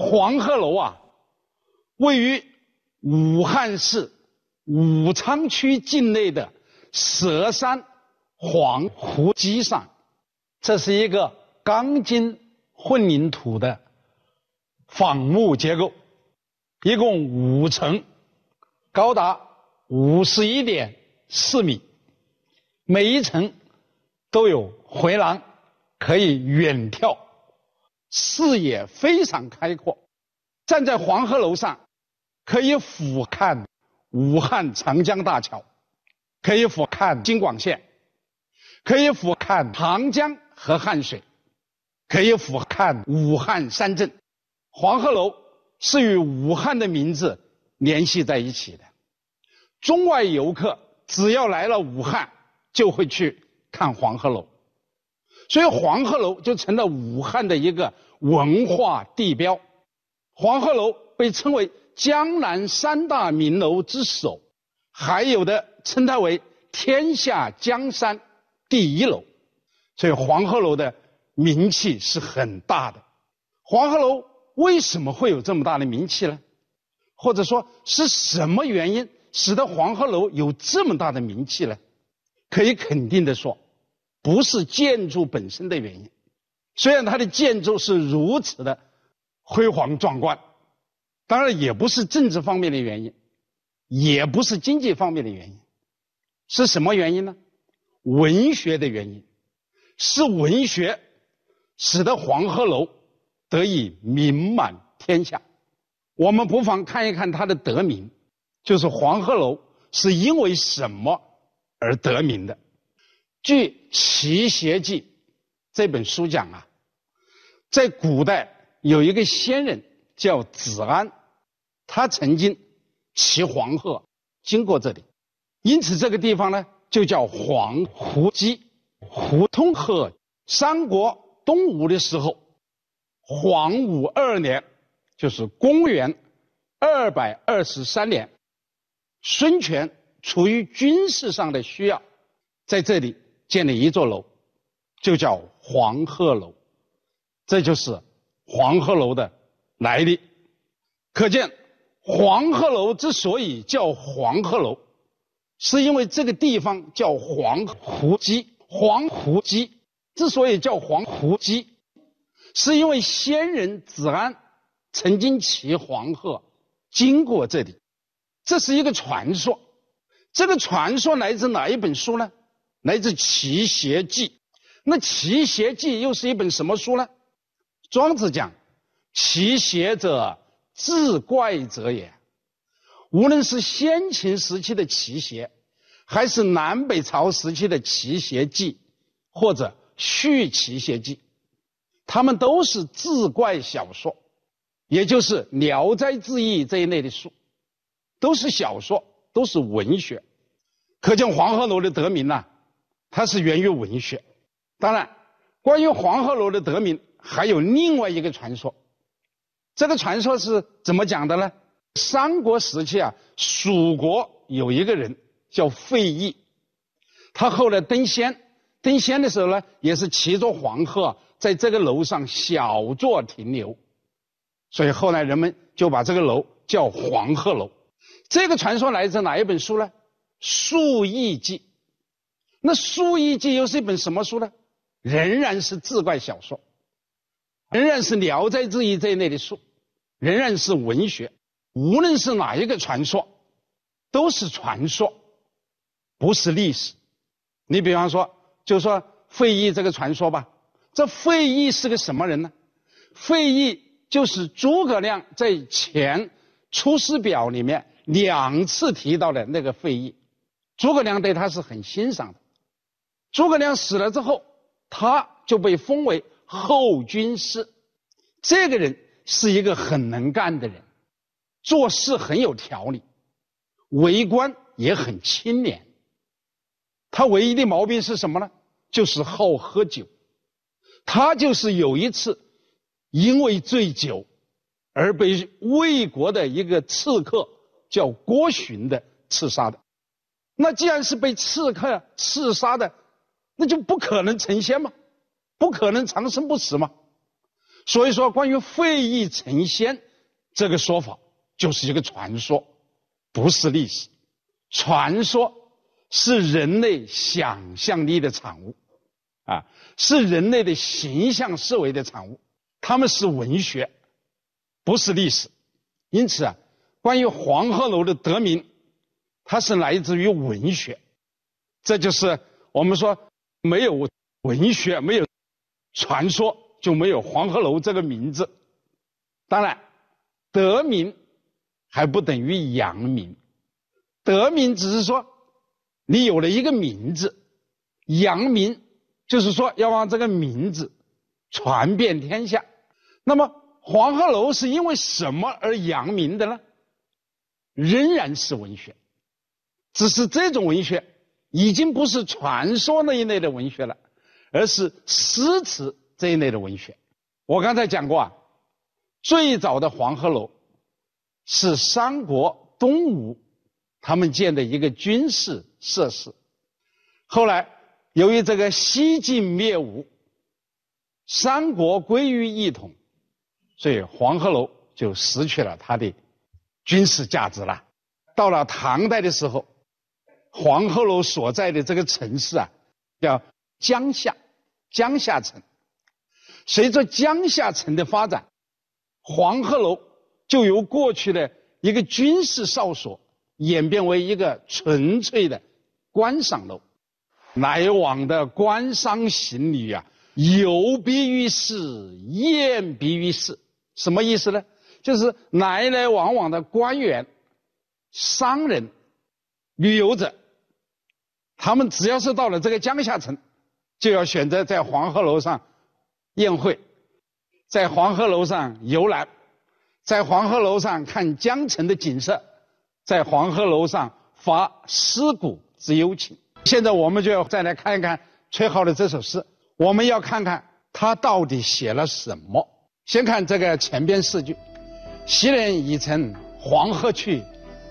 黄鹤楼啊，位于武汉市武昌区境内的佘山黄湖基上，这是一个钢筋混凝土的仿木结构，一共五层，高达五十一点四米，每一层都有回廊，可以远眺。视野非常开阔，站在黄鹤楼上，可以俯瞰武汉长江大桥，可以俯瞰京广线，可以俯瞰长江和汉水，可以俯瞰武汉三镇。黄鹤楼是与武汉的名字联系在一起的，中外游客只要来了武汉，就会去看黄鹤楼。所以黄鹤楼就成了武汉的一个文化地标。黄鹤楼被称为江南三大名楼之首，还有的称它为天下江山第一楼。所以黄鹤楼的名气是很大的。黄鹤楼为什么会有这么大的名气呢？或者说是什么原因使得黄鹤楼有这么大的名气呢？可以肯定的说。不是建筑本身的原因，虽然它的建筑是如此的辉煌壮观，当然也不是政治方面的原因，也不是经济方面的原因，是什么原因呢？文学的原因，是文学使得黄鹤楼得以名满天下。我们不妨看一看它的得名，就是黄鹤楼是因为什么而得名的。据《齐谐记》这本书讲啊，在古代有一个仙人叫子安，他曾经骑黄鹤经过这里，因此这个地方呢就叫黄湖基。胡通鹤。三国东吴的时候，黄武二年，就是公元二百二十三年，孙权出于军事上的需要，在这里。建了一座楼，就叫黄鹤楼，这就是黄鹤楼的来历。可见，黄鹤楼之所以叫黄鹤楼，是因为这个地方叫黄湖基。黄湖基之所以叫黄湖基，是因为先人子安曾经骑黄鹤经过这里，这是一个传说。这个传说来自哪一本书呢？来自《齐谐记》，那《齐谐记》又是一本什么书呢？庄子讲：“齐谐者，志怪者也。”无论是先秦时期的齐谐，还是南北朝时期的《齐谐记》，或者《续齐谐记》，他们都是志怪小说，也就是《聊斋志异》这一类的书，都是小说，都是文学。可见黄鹤楼的得名呢？它是源于文学，当然，关于黄鹤楼的得名还有另外一个传说。这个传说是怎么讲的呢？三国时期啊，蜀国有一个人叫费祎，他后来登仙，登仙的时候呢，也是骑着黄鹤在这个楼上小坐停留，所以后来人们就把这个楼叫黄鹤楼。这个传说来自哪一本书呢？《述异记》。那《书异记》又是一本什么书呢？仍然是志怪小说，仍然是《聊斋志异》这一类的书，仍然是文学。无论是哪一个传说，都是传说，不是历史。你比方说，就说费祎这个传说吧，这费祎是个什么人呢？费祎就是诸葛亮在前《出师表》里面两次提到的那个费祎，诸葛亮对他是很欣赏的。诸葛亮死了之后，他就被封为后军师。这个人是一个很能干的人，做事很有条理，为官也很清廉。他唯一的毛病是什么呢？就是好喝酒。他就是有一次因为醉酒而被魏国的一个刺客叫郭循的刺杀的。那既然是被刺客刺杀的，那就不可能成仙吗？不可能长生不死吗？所以说，关于会意成仙这个说法，就是一个传说，不是历史。传说是人类想象力的产物，啊，是人类的形象思维的产物。他们是文学，不是历史。因此啊，关于黄鹤楼的得名，它是来自于文学。这就是我们说，没有文学，没有传说，就没有黄鹤楼这个名字。当然，得名还不等于扬名。得名只是说你有了一个名字，扬名就是说要让这个名字传遍天下。那么黄鹤楼是因为什么而扬名的呢？仍然是文学，只是这种文学已经不是传说那一类的文学了，而是诗词这一类的文学。我刚才讲过啊，最早的黄鹤楼是三国东吴。他们建的一个军事设施，后来由于这个西晋灭吴，三国归于一统，所以黄鹤楼就失去了它的军事价值了。到了唐代的时候，黄鹤楼所在的这个城市啊，叫江夏，江夏城。随着江夏城的发展，黄鹤楼就由过去的一个军事哨所。演变为一个纯粹的观赏楼，来往的官商行旅啊，游必于市，宴必于市。什么意思呢？就是来来往往的官员、商人、旅游者，他们只要是到了这个江夏城，就要选择在黄鹤楼上宴会，在黄鹤楼上游览，在黄鹤楼上看江城的景色。在黄鹤楼上发思古之幽情。现在我们就要再来看一看崔颢的这首诗，我们要看看他到底写了什么。先看这个前边四句：“昔人已乘黄鹤去，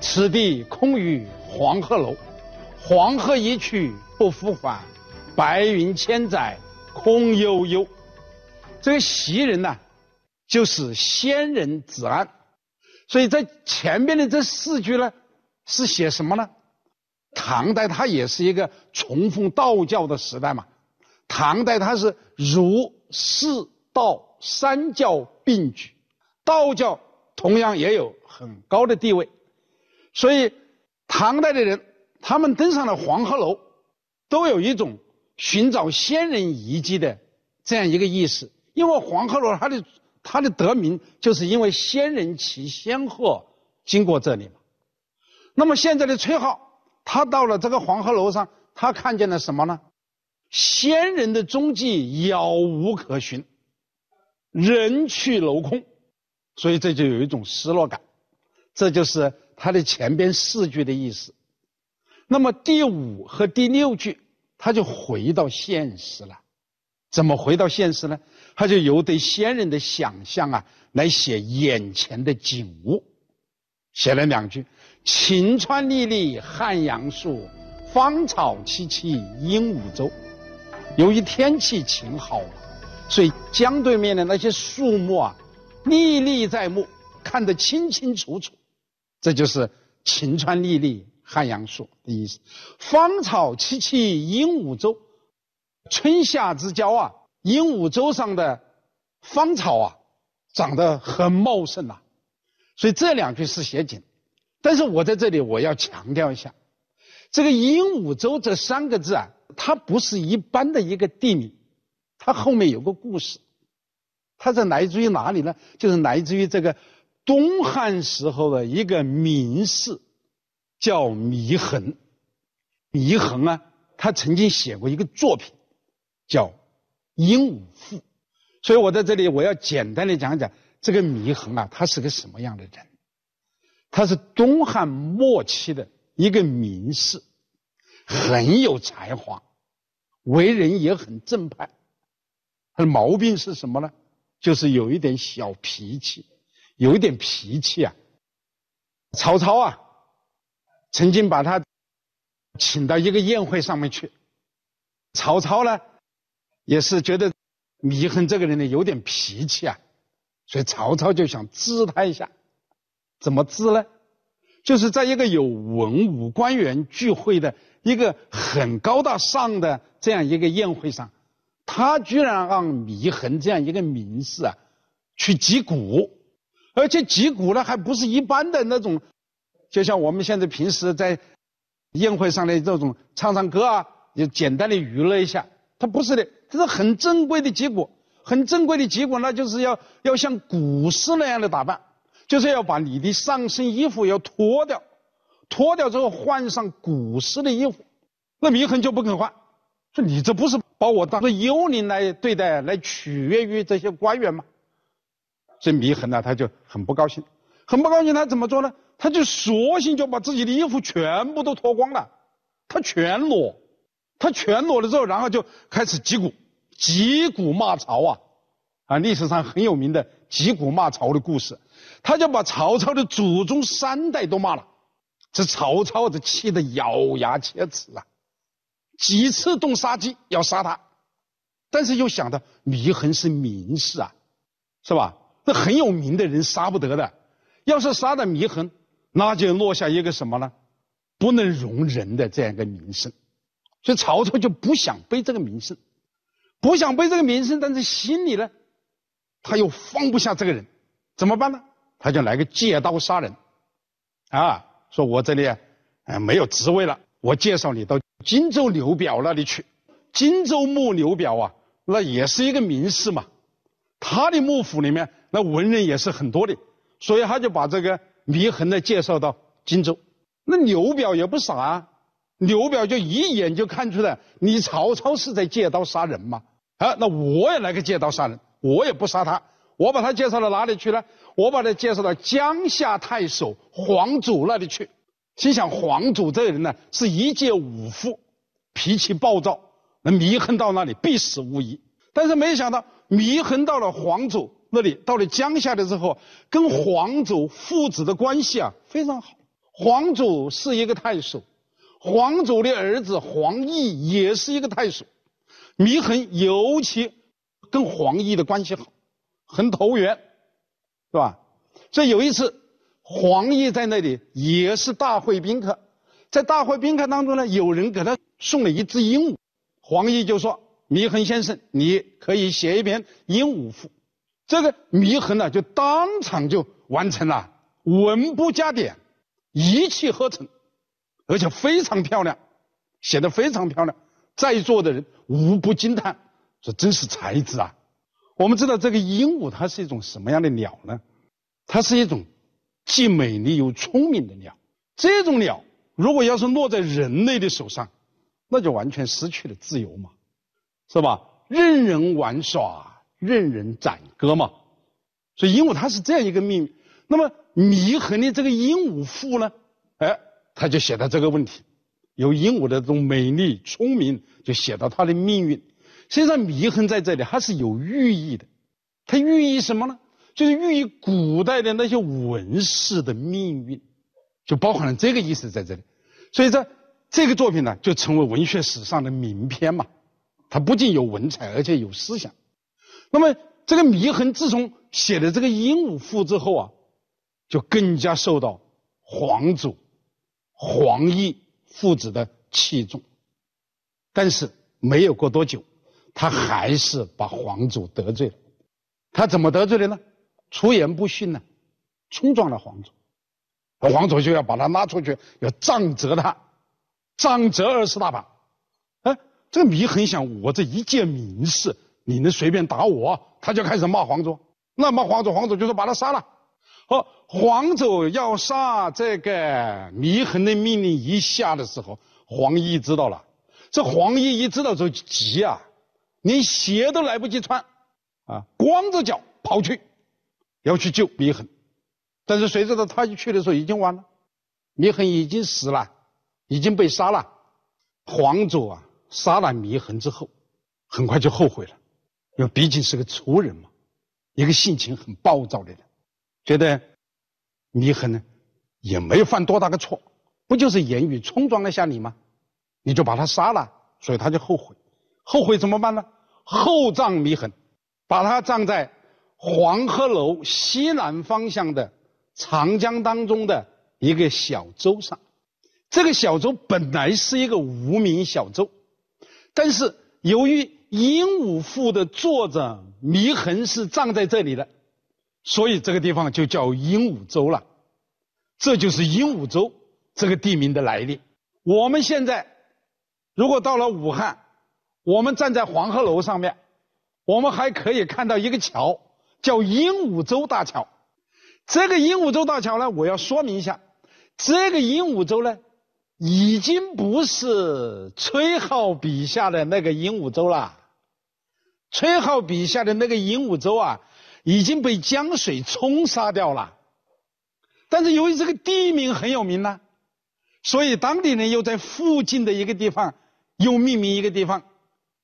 此地空余黄鹤楼。黄鹤一去不复返，白云千载空悠悠。”这个袭人呢，就是仙人子安。所以在前面的这四句呢，是写什么呢？唐代它也是一个崇奉道教的时代嘛。唐代它是儒、释、道三教并举，道教同样也有很高的地位。所以唐代的人，他们登上了黄鹤楼，都有一种寻找先人遗迹的这样一个意思，因为黄鹤楼它的。它的得名就是因为仙人骑仙鹤经过这里嘛。那么现在的崔颢，他到了这个黄鹤楼上，他看见了什么呢？仙人的踪迹杳无可寻，人去楼空，所以这就有一种失落感。这就是他的前边四句的意思。那么第五和第六句，他就回到现实了。怎么回到现实呢？他就由对先人的想象啊，来写眼前的景物，写了两句：“晴川历历汉阳树，芳草萋萋鹦鹉洲。”由于天气晴好，所以江对面的那些树木啊，历历在目，看得清清楚楚。这就是“晴川历历汉阳树”的意思。芳草萋萋鹦鹉洲。春夏之交啊，鹦鹉洲上的芳草啊，长得很茂盛呐。所以这两句是写景，但是我在这里我要强调一下，这个鹦鹉洲这三个字啊，它不是一般的一个地名，它后面有个故事。它是来自于哪里呢？就是来自于这个东汉时候的一个名士，叫祢衡。祢衡啊，他曾经写过一个作品。叫《鹦鹉赋》，所以我在这里我要简单的讲讲这个祢衡啊，他是个什么样的人？他是东汉末期的一个名士，很有才华，为人也很正派。他的毛病是什么呢？就是有一点小脾气，有一点脾气啊。曹操啊，曾经把他请到一个宴会上面去，曹操呢。也是觉得祢衡这个人呢有点脾气啊，所以曹操就想治他一下，怎么治呢？就是在一个有文武官员聚会的一个很高大上的这样一个宴会上，他居然让祢衡这样一个名士啊去击鼓，而且击鼓呢还不是一般的那种，就像我们现在平时在宴会上的这种唱唱歌啊，就简单的娱乐一下，他不是的，这是很珍贵的击鼓，很珍贵的击鼓，那就是要要像古诗那样的打扮。就是要把你的上身衣服要脱掉，脱掉之后换上古时的衣服，那祢衡就不肯换，说你这不是把我当做幽灵来对待，来取悦于这些官员吗？这祢衡呢，他就很不高兴，很不高兴，他怎么做呢？他就索性就把自己的衣服全部都脱光了，他全裸，他全裸了之后，然后就开始击鼓，击鼓骂曹啊，啊，历史上很有名的击鼓骂曹的故事。他就把曹操的祖宗三代都骂了，这曹操这气得咬牙切齿啊，几次动杀机要杀他，但是又想到祢衡是名士啊，是吧？这很有名的人杀不得的，要是杀了祢衡，那就落下一个什么呢？不能容人的这样一个名声，所以曹操就不想背这个名声，不想背这个名声，但是心里呢，他又放不下这个人，怎么办呢？他就来个借刀杀人，啊，说我这里啊没有职位了，我介绍你到荆州刘表那里去。荆州牧刘表啊，那也是一个名士嘛，他的幕府里面那文人也是很多的，所以他就把这个祢衡呢介绍到荆州。那刘表也不傻啊，刘表就一眼就看出来你曹操是在借刀杀人嘛，啊，那我也来个借刀杀人，我也不杀他。我把他介绍到哪里去呢？我把他介绍到江夏太守黄祖那里去。心想黄祖这个人呢，是一介武夫，脾气暴躁，那祢衡到那里必死无疑。但是没想到祢衡到了黄祖那里，到了江夏的时候，跟黄祖父子的关系啊非常好。黄祖是一个太守，黄祖的儿子黄奕也是一个太守，祢衡尤其跟黄奕的关系好。很投缘，是吧？所以有一次，黄奕在那里也是大会宾客，在大会宾客当中呢，有人给他送了一只鹦鹉，黄奕就说：“祢衡先生，你可以写一篇鹦鹉赋。”这个祢衡呢，就当场就完成了，文不加点，一气呵成，而且非常漂亮，写的非常漂亮，在座的人无不惊叹，说：“真是才子啊！”我们知道这个鹦鹉它是一种什么样的鸟呢？它是一种既美丽又聪明的鸟。这种鸟如果要是落在人类的手上，那就完全失去了自由嘛，是吧？任人玩耍，任人宰割嘛。所以鹦鹉它是这样一个命运。那么祢衡的这个鹦鹉赋呢？哎，他就写到这个问题，由鹦鹉的这种美丽聪明，就写到它的命运。实际上，祢衡在这里它是有寓意的，它寓意什么呢？就是寓意古代的那些文士的命运，就包含了这个意思在这里。所以，这这个作品呢，就成为文学史上的名篇嘛。他不仅有文采，而且有思想。那么，这个祢衡自从写了这个《鹦鹉赋》之后啊，就更加受到黄祖、黄奕父子的器重。但是，没有过多久。他还是把皇祖得罪了，他怎么得罪的呢？出言不逊呢，冲撞了皇祖，皇祖就要把他拉出去，要杖责他，杖责二十大板。这个祢衡想，我这一介名士，你能随便打我？他就开始骂黄祖，那骂黄祖，黄祖就说把他杀了。好，黄祖要杀这个祢衡的命令一下的时候，黄奕知道了，这黄奕一知道就急啊。连鞋都来不及穿，啊，光着脚跑去，要去救祢衡，但是谁知道他一去的时候已经晚了，祢衡已经死了，已经被杀了。黄祖啊，杀了祢衡之后，很快就后悔了，因为毕竟是个粗人嘛，一个性情很暴躁的人，觉得祢衡呢也没有犯多大的错，不就是言语冲撞了下你吗？你就把他杀了，所以他就后悔。后悔怎么办呢？厚葬祢衡，把他葬在黄鹤楼西南方向的长江当中的一个小洲上。这个小洲本来是一个无名小洲，但是由于《鹦鹉赋》的作者祢衡是葬在这里的，所以这个地方就叫鹦鹉洲了。这就是鹦鹉洲这个地名的来历。我们现在如果到了武汉，我们站在黄鹤楼上面，我们还可以看到一个桥，叫鹦鹉洲大桥。这个鹦鹉洲大桥呢，我要说明一下，这个鹦鹉洲呢。已经不是崔颢笔下的那个鹦鹉洲了。崔颢笔下的那个鹦鹉洲啊，已经被江水冲刷掉了。但是由于这个地名很有名呢，所以当地人又在附近的一个地方又命名一个地方，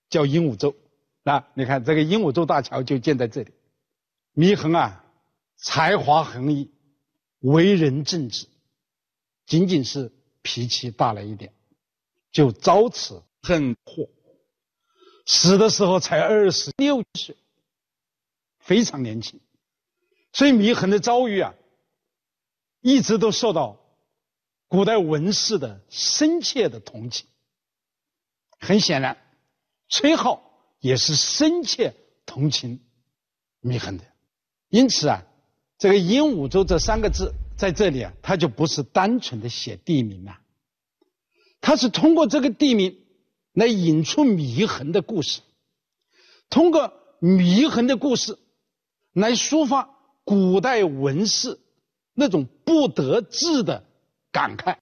叫鹦鹉洲。那你看这个鹦鹉洲大桥就建在这里。祢衡啊，才华横溢，为人正直，仅仅是。脾气大了一点，就遭此横祸，死的时候才二十六岁，非常年轻。所以祢衡的遭遇啊，一直都受到古代文士的深切的同情。很显然，崔颢也是深切同情祢衡的。因此啊，这个鹦鹉洲这三个字。在这里啊，他就不是单纯的写地名了，他是通过这个地名来引出祢衡的故事，通过祢衡的故事来抒发古代文士那种不得志的感慨。